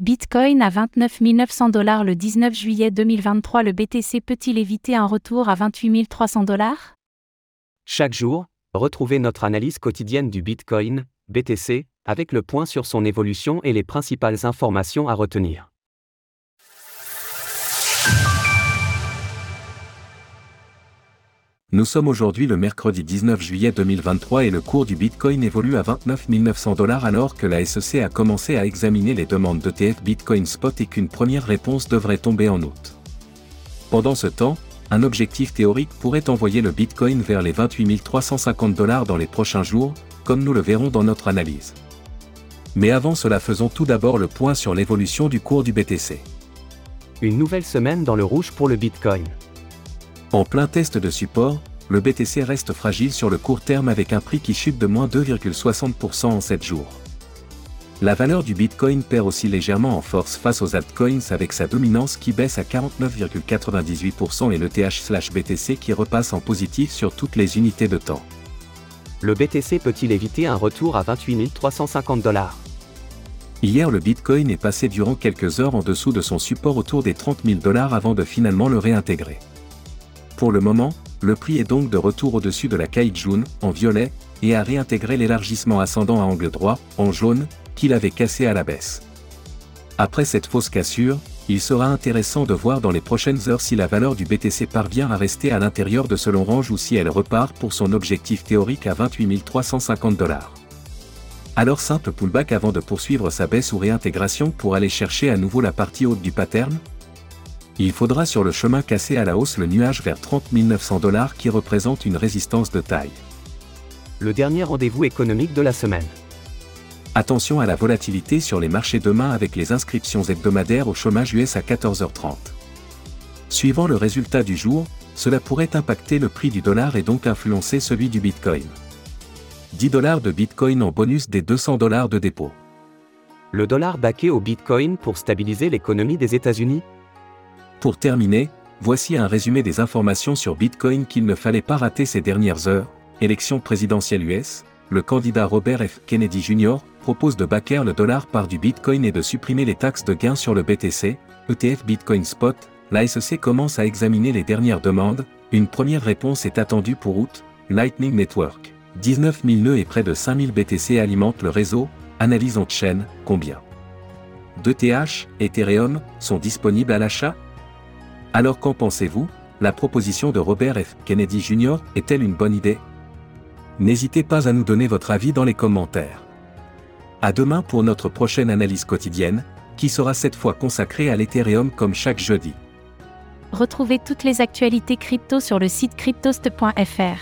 Bitcoin à 29 900 dollars le 19 juillet 2023. Le BTC peut-il éviter un retour à 28 300 dollars? Chaque jour, retrouvez notre analyse quotidienne du Bitcoin, BTC, avec le point sur son évolution et les principales informations à retenir. Nous sommes aujourd'hui le mercredi 19 juillet 2023 et le cours du Bitcoin évolue à 29 900 dollars alors que la SEC a commencé à examiner les demandes d'ETF Bitcoin Spot et qu'une première réponse devrait tomber en août. Pendant ce temps, un objectif théorique pourrait envoyer le Bitcoin vers les 28 350 dollars dans les prochains jours, comme nous le verrons dans notre analyse. Mais avant cela faisons tout d'abord le point sur l'évolution du cours du BTC. Une nouvelle semaine dans le rouge pour le Bitcoin. En plein test de support, le BTC reste fragile sur le court terme avec un prix qui chute de moins 2,60% en 7 jours. La valeur du Bitcoin perd aussi légèrement en force face aux altcoins avec sa dominance qui baisse à 49,98% et le TH/BTC qui repasse en positif sur toutes les unités de temps. Le BTC peut-il éviter un retour à 28 350 dollars? Hier le Bitcoin est passé durant quelques heures en dessous de son support autour des 30 000 dollars avant de finalement le réintégrer. Pour le moment, le prix est donc de retour au-dessus de la Kaijun, en violet, et a réintégré l'élargissement ascendant à angle droit, en jaune, qu'il avait cassé à la baisse. Après cette fausse cassure, il sera intéressant de voir dans les prochaines heures si la valeur du BTC parvient à rester à l'intérieur de ce long range ou si elle repart pour son objectif théorique à 28 350 dollars. Alors simple pullback avant de poursuivre sa baisse ou réintégration pour aller chercher à nouveau la partie haute du pattern il faudra sur le chemin casser à la hausse le nuage vers 30 900 dollars qui représente une résistance de taille. Le dernier rendez-vous économique de la semaine. Attention à la volatilité sur les marchés demain avec les inscriptions hebdomadaires au chômage US à 14h30. Suivant le résultat du jour, cela pourrait impacter le prix du dollar et donc influencer celui du Bitcoin. 10 dollars de Bitcoin en bonus des 200 dollars de dépôt. Le dollar baqué au Bitcoin pour stabiliser l'économie des États-Unis pour terminer, voici un résumé des informations sur Bitcoin qu'il ne fallait pas rater ces dernières heures. Élection présidentielle US, le candidat Robert F. Kennedy Jr. propose de backer le dollar par du Bitcoin et de supprimer les taxes de gains sur le BTC, ETF Bitcoin Spot. La SEC commence à examiner les dernières demandes. Une première réponse est attendue pour août. Lightning Network. 19 000 nœuds et près de 5 000 BTC alimentent le réseau. Analysons de chaîne, combien d'ETH, Ethereum, sont disponibles à l'achat? Alors qu'en pensez-vous? La proposition de Robert F. Kennedy Jr. est-elle une bonne idée? N'hésitez pas à nous donner votre avis dans les commentaires. À demain pour notre prochaine analyse quotidienne, qui sera cette fois consacrée à l'Ethereum comme chaque jeudi. Retrouvez toutes les actualités crypto sur le site cryptost.fr.